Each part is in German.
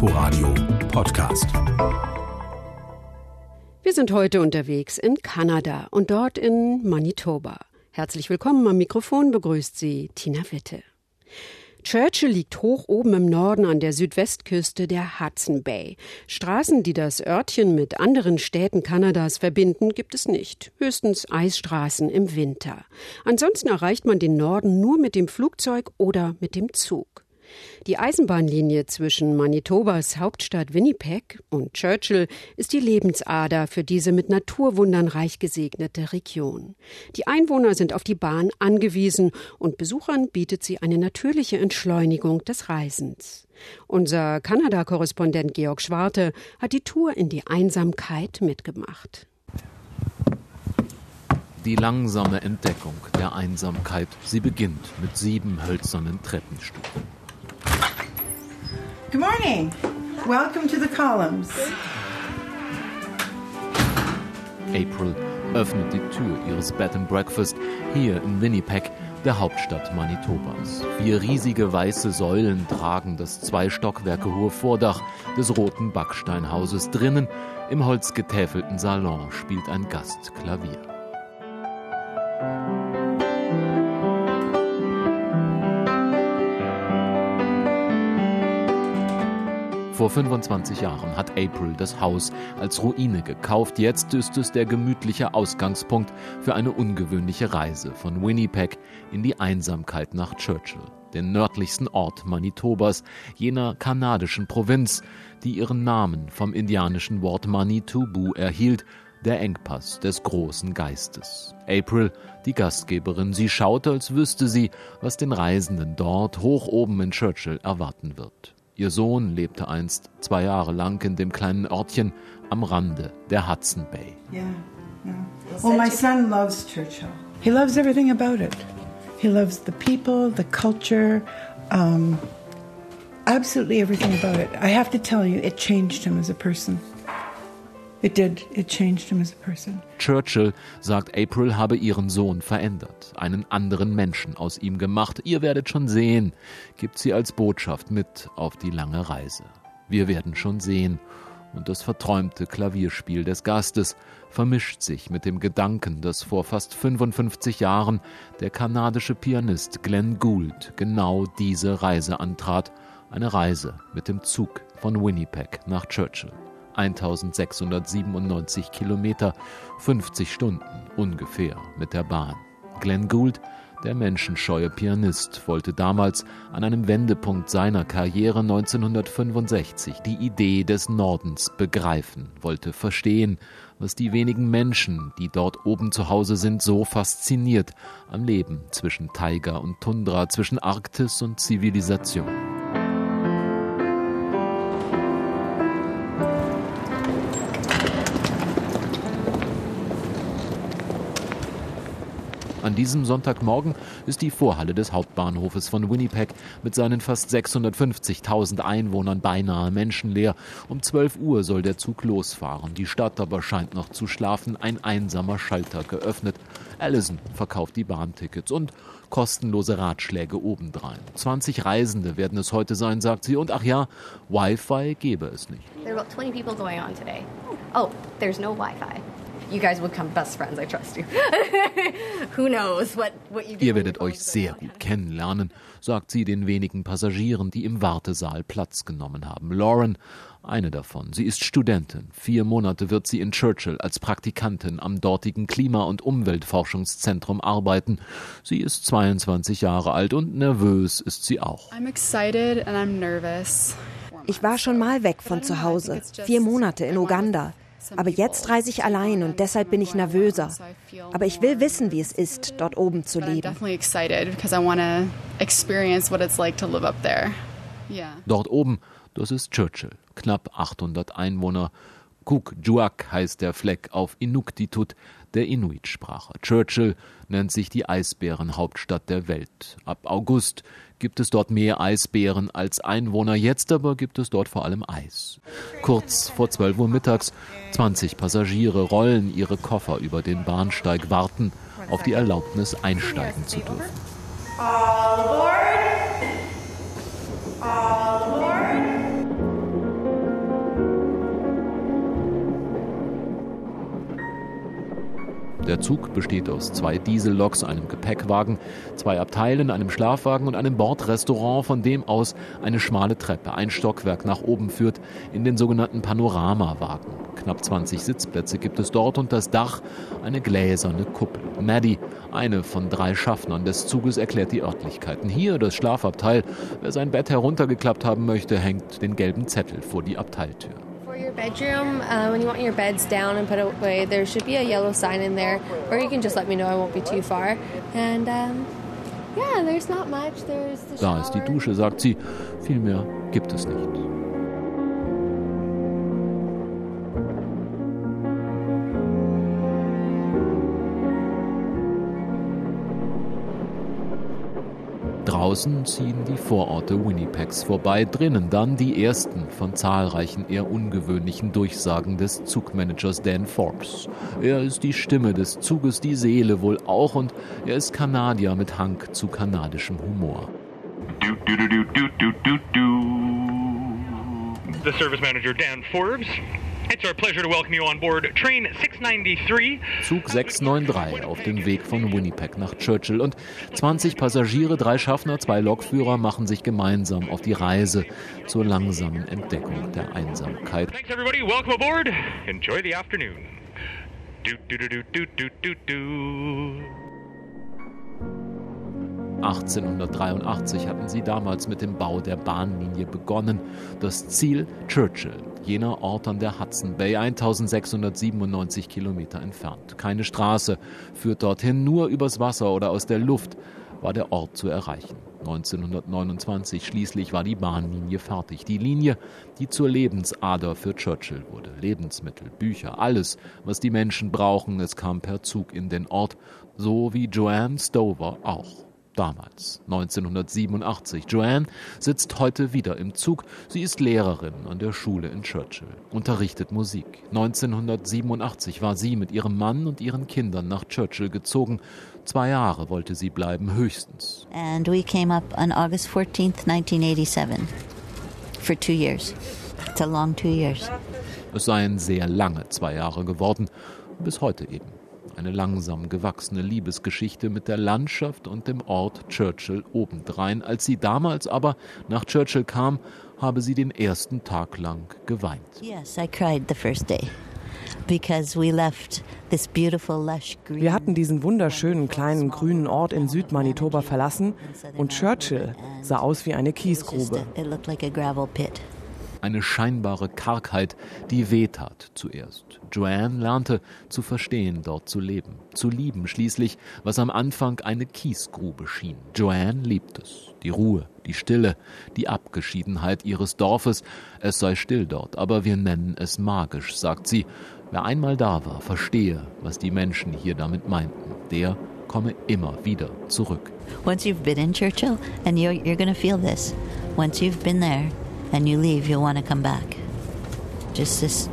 Inforadio Podcast. Wir sind heute unterwegs in Kanada und dort in Manitoba. Herzlich willkommen am Mikrofon begrüßt Sie Tina Witte. Churchill liegt hoch oben im Norden an der Südwestküste der Hudson Bay. Straßen, die das Örtchen mit anderen Städten Kanadas verbinden, gibt es nicht. Höchstens Eisstraßen im Winter. Ansonsten erreicht man den Norden nur mit dem Flugzeug oder mit dem Zug. Die Eisenbahnlinie zwischen Manitobas Hauptstadt Winnipeg und Churchill ist die Lebensader für diese mit Naturwundern reich gesegnete Region. Die Einwohner sind auf die Bahn angewiesen und Besuchern bietet sie eine natürliche Entschleunigung des Reisens. Unser Kanada-Korrespondent Georg Schwarte hat die Tour in die Einsamkeit mitgemacht. Die langsame Entdeckung der Einsamkeit, sie beginnt mit sieben hölzernen Treppenstufen. Good morning. Welcome to the columns. April öffnet die Tür ihres Bed and Breakfast hier in Winnipeg, der Hauptstadt Manitobas. Vier riesige weiße Säulen tragen das zwei Stockwerke hohe Vordach des roten Backsteinhauses. Drinnen im holzgetäfelten Salon spielt ein Gast Klavier. Vor 25 Jahren hat April das Haus als Ruine gekauft. Jetzt ist es der gemütliche Ausgangspunkt für eine ungewöhnliche Reise von Winnipeg in die Einsamkeit nach Churchill, den nördlichsten Ort Manitobas, jener kanadischen Provinz, die ihren Namen vom indianischen Wort Manitubu erhielt, der Engpass des großen Geistes. April, die Gastgeberin, sie schaut, als wüsste sie, was den Reisenden dort hoch oben in Churchill erwarten wird. Ihr Sohn lebte einst zwei Jahre lang in dem kleinen Örtchen am Rande der Hudson Bay. Yeah, yeah. Well, my son loves Churchill. He loves everything about it. He loves the people, the culture, um, absolutely everything about it. I have to tell you, it changed him as a person. It did. It changed him as a person. Churchill sagt, April habe ihren Sohn verändert, einen anderen Menschen aus ihm gemacht. Ihr werdet schon sehen, gibt sie als Botschaft mit auf die lange Reise. Wir werden schon sehen. Und das verträumte Klavierspiel des Gastes vermischt sich mit dem Gedanken, dass vor fast 55 Jahren der kanadische Pianist Glenn Gould genau diese Reise antrat. Eine Reise mit dem Zug von Winnipeg nach Churchill. 1697 Kilometer, 50 Stunden ungefähr mit der Bahn. Glenn Gould, der menschenscheue Pianist, wollte damals an einem Wendepunkt seiner Karriere 1965 die Idee des Nordens begreifen, wollte verstehen, was die wenigen Menschen, die dort oben zu Hause sind, so fasziniert am Leben zwischen Taiga und Tundra, zwischen Arktis und Zivilisation. An diesem Sonntagmorgen ist die Vorhalle des Hauptbahnhofes von Winnipeg mit seinen fast 650.000 Einwohnern beinahe menschenleer. Um 12 Uhr soll der Zug losfahren. Die Stadt aber scheint noch zu schlafen. Ein einsamer Schalter geöffnet. Allison verkauft die Bahntickets und kostenlose Ratschläge obendrein. 20 Reisende werden es heute sein, sagt sie. Und ach ja, Wi-Fi gebe es nicht. There are about 20 people going on today. Oh, there's no Wi-Fi. You guys will become best friends, I trust you. Who knows what, what you Ihr werdet euch sehr gut kennenlernen, sagt sie den wenigen Passagieren, die im Wartesaal Platz genommen haben. Lauren, eine davon. Sie ist Studentin. Vier Monate wird sie in Churchill als Praktikantin am dortigen Klima- und Umweltforschungszentrum arbeiten. Sie ist 22 Jahre alt und nervös ist sie auch. I'm excited and I'm nervous. Ich war schon mal weg von zu Hause, vier Monate in Uganda. Aber jetzt reise ich allein und deshalb bin ich nervöser. Aber ich will wissen, wie es ist, dort oben zu leben. definitely excited because I want to experience what it's like to live up there. Yeah. Dort oben, das ist Churchill, knapp 800 Einwohner. Kukjuak heißt der Fleck auf Inuktitut, der Inuit-Sprache. Churchill nennt sich die Eisbärenhauptstadt der Welt. Ab August gibt es dort mehr Eisbären als Einwohner. Jetzt aber gibt es dort vor allem Eis. Kurz vor 12 Uhr mittags, 20 Passagiere rollen ihre Koffer über den Bahnsteig, warten auf die Erlaubnis einsteigen zu dürfen. Der Zug besteht aus zwei Dieselloks, einem Gepäckwagen, zwei Abteilen, einem Schlafwagen und einem Bordrestaurant, von dem aus eine schmale Treppe, ein Stockwerk nach oben führt, in den sogenannten Panoramawagen. Knapp 20 Sitzplätze gibt es dort und das Dach eine gläserne Kuppel. Maddie, eine von drei Schaffnern des Zuges, erklärt die Örtlichkeiten. Hier das Schlafabteil. Wer sein Bett heruntergeklappt haben möchte, hängt den gelben Zettel vor die Abteiltür. Your bedroom, uh, when you want your beds down and put away, there should be a yellow sign in there, or you can just let me know. I won't be too far. And um, yeah, there's not much. There's the Da ist die Dusche, sagt sie. Viel mehr gibt es nicht. Draußen ziehen die Vororte Winnipegs vorbei, drinnen dann die ersten von zahlreichen eher ungewöhnlichen Durchsagen des Zugmanagers Dan Forbes. Er ist die Stimme des Zuges, die Seele wohl auch und er ist Kanadier mit Hang zu kanadischem Humor. The service manager Dan Forbes It's our pleasure to welcome you on board train 693. Zug 693 auf dem Weg von Winnipeg nach Churchill und 20 Passagiere, drei Schaffner, zwei Lokführer machen sich gemeinsam auf die Reise zur langsamen Entdeckung der Einsamkeit. Thanks everybody. Welcome aboard. Enjoy the afternoon. Do do do do do do do do. 1883 hatten sie damals mit dem Bau der Bahnlinie begonnen. Das Ziel Churchill, jener Ort an der Hudson Bay, 1697 Kilometer entfernt. Keine Straße führt dorthin, nur übers Wasser oder aus der Luft war der Ort zu erreichen. 1929 schließlich war die Bahnlinie fertig. Die Linie, die zur Lebensader für Churchill wurde. Lebensmittel, Bücher, alles, was die Menschen brauchen, es kam per Zug in den Ort, so wie Joanne Stover auch damals, 1987. Joanne sitzt heute wieder im Zug. Sie ist Lehrerin an der Schule in Churchill, unterrichtet Musik. 1987 war sie mit ihrem Mann und ihren Kindern nach Churchill gezogen. Zwei Jahre wollte sie bleiben, höchstens. And we came up on August 14th, 1987 for two years. It's a long two years. Es seien sehr lange zwei Jahre geworden, bis heute eben. Eine langsam gewachsene Liebesgeschichte mit der Landschaft und dem Ort Churchill obendrein. Als sie damals aber nach Churchill kam, habe sie den ersten Tag lang geweint. Yes, I cried the first day. Because we left this beautiful lush green Wir hatten diesen wunderschönen kleinen grünen Ort in Südmanitoba verlassen und Churchill sah aus wie eine Kiesgrube. Eine scheinbare Kargheit, die wehtat zuerst. Joanne lernte zu verstehen, dort zu leben, zu lieben schließlich, was am Anfang eine Kiesgrube schien. Joanne liebt es. Die Ruhe, die Stille, die Abgeschiedenheit ihres Dorfes. Es sei still dort, aber wir nennen es magisch, sagt sie. Wer einmal da war, verstehe, was die Menschen hier damit meinten. Der komme immer wieder zurück. Once you've been in Churchill, and you're, you're to feel this. Once you've been there and you leave, you'll want to come back. Just this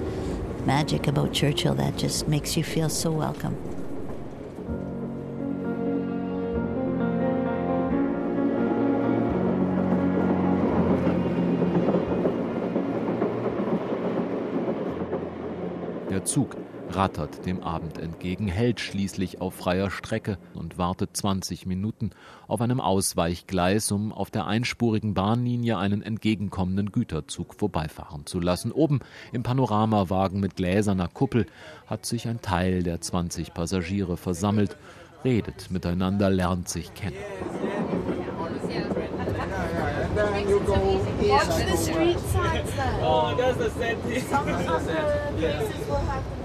magic about Churchill that just makes you feel so welcome. Der Zug rattert dem Abend entgegen, hält schließlich auf freier Strecke und wartet 20 Minuten auf einem Ausweichgleis, um auf der einspurigen Bahnlinie einen entgegenkommenden Güterzug vorbeifahren zu lassen. Oben im Panoramawagen mit gläserner Kuppel hat sich ein Teil der 20 Passagiere versammelt, redet miteinander, lernt sich kennen. Watch the street signs then. Oh, that's the same thing. Some of the places will have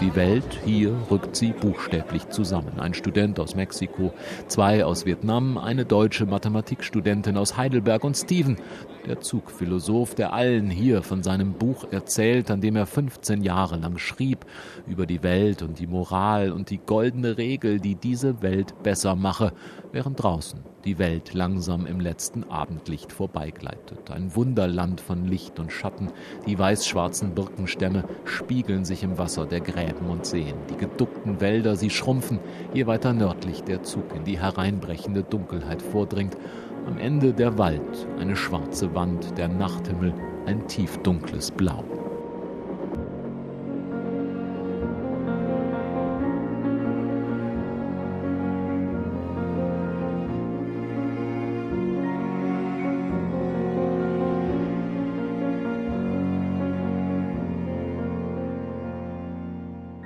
Die Welt hier rückt sie buchstäblich zusammen. Ein Student aus Mexiko, zwei aus Vietnam, eine deutsche Mathematikstudentin aus Heidelberg und Steven, der Zugphilosoph, der allen hier von seinem Buch erzählt, an dem er 15 Jahre lang schrieb über die Welt und die Moral und die goldene Regel, die diese Welt besser mache, während draußen die Welt langsam im letzten Abendlicht vorbeigleitet. Ein Wunderland von Licht und Schatten. Die weiß-schwarzen Birkenstämme spiegeln sich im Wasser der Gräben und Seen. Die geduckten Wälder, sie schrumpfen, je weiter nördlich der Zug in die hereinbrechende Dunkelheit vordringt. Am Ende der Wald eine schwarze Wand, der Nachthimmel ein tiefdunkles Blau.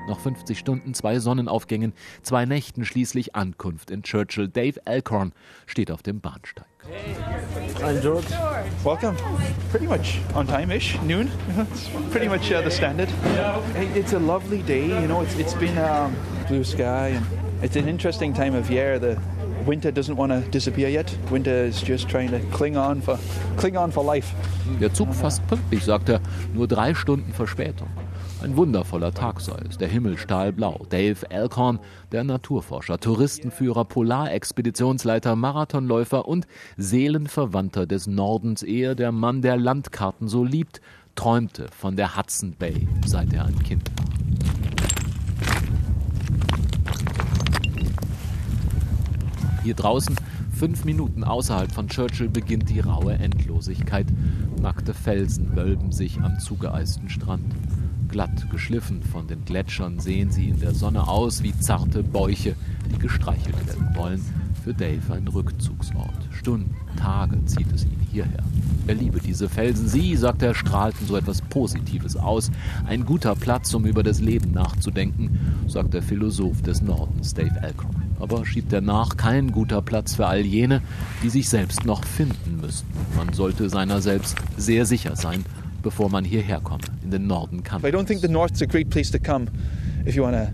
Noch 50 Stunden, zwei Sonnenaufgängen, zwei Nächten schließlich Ankunft in Churchill. Dave Alcorn steht auf dem Bahnsteig. Hi, George. Welcome. Pretty much on time-ish, noon. pretty much uh, the standard. Hey, it's a lovely day. You know, it's, it's been um, blue sky and it's an interesting time of year. The winter doesn't want to disappear yet. Winter is just trying to cling on for, cling on for life. Der Zug fast pünktlich, sagt er. Nur drei Stunden Verspätung. Ein wundervoller Tag sei es, der Himmel stahlblau. Dave Alcorn, der Naturforscher, Touristenführer, Polarexpeditionsleiter, Marathonläufer und Seelenverwandter des Nordens, ehe der Mann, der Landkarten so liebt, träumte von der Hudson Bay, seit er ein Kind war. Hier draußen, fünf Minuten außerhalb von Churchill, beginnt die raue Endlosigkeit. Nackte Felsen wölben sich am zugeeisten Strand. Glatt geschliffen von den Gletschern sehen sie in der Sonne aus wie zarte Bäuche, die gestreichelt werden wollen. Für Dave ein Rückzugsort. Stunden, Tage zieht es ihn hierher. Er liebe diese Felsen. Sie, sagt er, strahlten so etwas Positives aus. Ein guter Platz, um über das Leben nachzudenken, sagt der Philosoph des Nordens, Dave Alcorn. Aber schiebt er nach, kein guter Platz für all jene, die sich selbst noch finden müssten. Man sollte seiner selbst sehr sicher sein, bevor man hierher komme, in den Norden kann. I don't think the North's a great place to come if you want to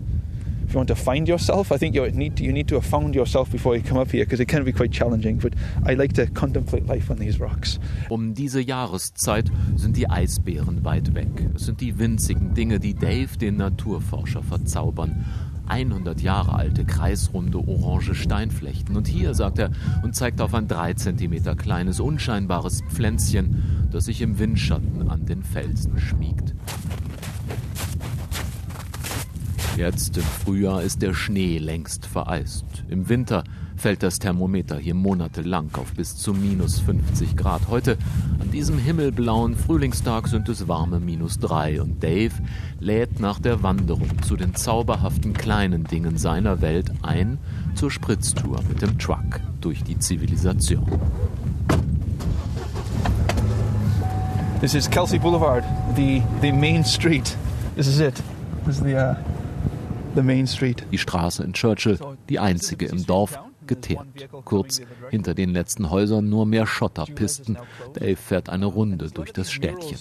if you want to find yourself. I think you need to, you need to have found yourself before you come up here because it can be quite challenging. But I like to contemplate life on these rocks. Um diese Jahreszeit sind die Eisbären weit weg. Es sind die winzigen Dinge, die Dave, den Naturforscher, verzaubern. 100 Jahre alte, kreisrunde, orange Steinflechten. Und hier, sagt er, und zeigt auf ein 3 cm kleines, unscheinbares Pflänzchen, das sich im Windschatten an den Felsen schmiegt. Jetzt im Frühjahr ist der Schnee längst vereist. Im Winter fällt das Thermometer hier monatelang auf bis zu minus 50 Grad. Heute, an diesem himmelblauen Frühlingstag, sind es warme minus 3 und Dave lädt nach der Wanderung zu den zauberhaften kleinen Dingen seiner Welt ein zur Spritztour mit dem Truck durch die Zivilisation. This is Kelsey Boulevard, the, the main street. This is it. This is the, uh, the main street. Die Straße in Churchill, die einzige im Dorf, geteert. Kurz hinter den letzten Häusern nur mehr Schotterpisten. Dave fährt eine Runde durch das Städtchen.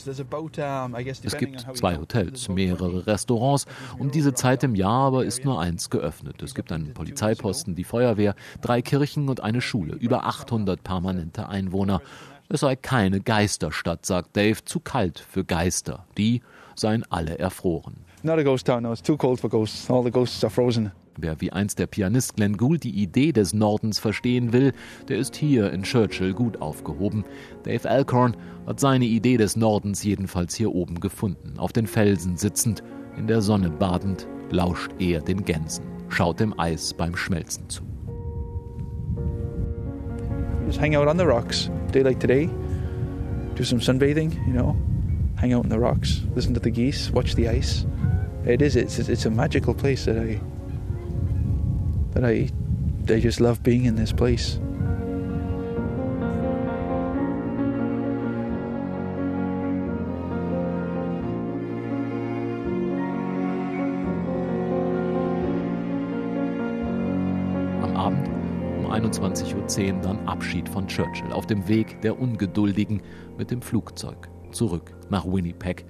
Es gibt zwei Hotels, mehrere Restaurants. Um diese Zeit im Jahr aber ist nur eins geöffnet. Es gibt einen Polizeiposten, die Feuerwehr, drei Kirchen und eine Schule. Über 800 permanente Einwohner. Es sei keine Geisterstadt, sagt Dave, zu kalt für Geister. Die seien alle erfroren. Not a ghost town, no, it's too cold for ghosts. All the ghosts are frozen. Wer wie einst der Pianist Glenn Gould die Idee des Nordens verstehen will, der ist hier in Churchill gut aufgehoben. Dave Alcorn hat seine Idee des Nordens jedenfalls hier oben gefunden. Auf den Felsen sitzend, in der Sonne badend, lauscht er den Gänsen, schaut dem Eis beim Schmelzen zu. Just hang out on the rocks, day like today. Do some sunbathing, you know. Hang out on the rocks, listen to the geese, watch the ice. It is, it's, it's a magical place that I that I, I just love being in this place. Am Abend um 21.10 Uhr dann Abschied von Churchill auf dem Weg der Ungeduldigen mit dem Flugzeug zurück nach Winnipeg.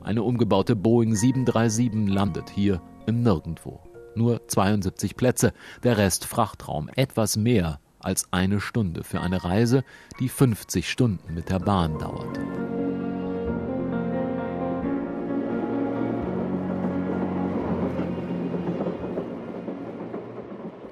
Eine umgebaute Boeing 737 landet hier im Nirgendwo. Nur 72 Plätze, der Rest Frachtraum, etwas mehr als eine Stunde für eine Reise, die 50 Stunden mit der Bahn dauert.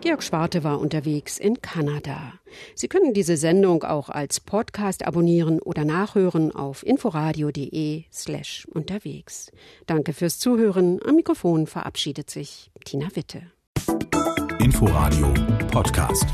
Georg Schwarte war unterwegs in Kanada. Sie können diese Sendung auch als Podcast abonnieren oder nachhören auf inforadio.de slash unterwegs. Danke fürs Zuhören. Am Mikrofon verabschiedet sich Tina Witte. Inforadio Podcast.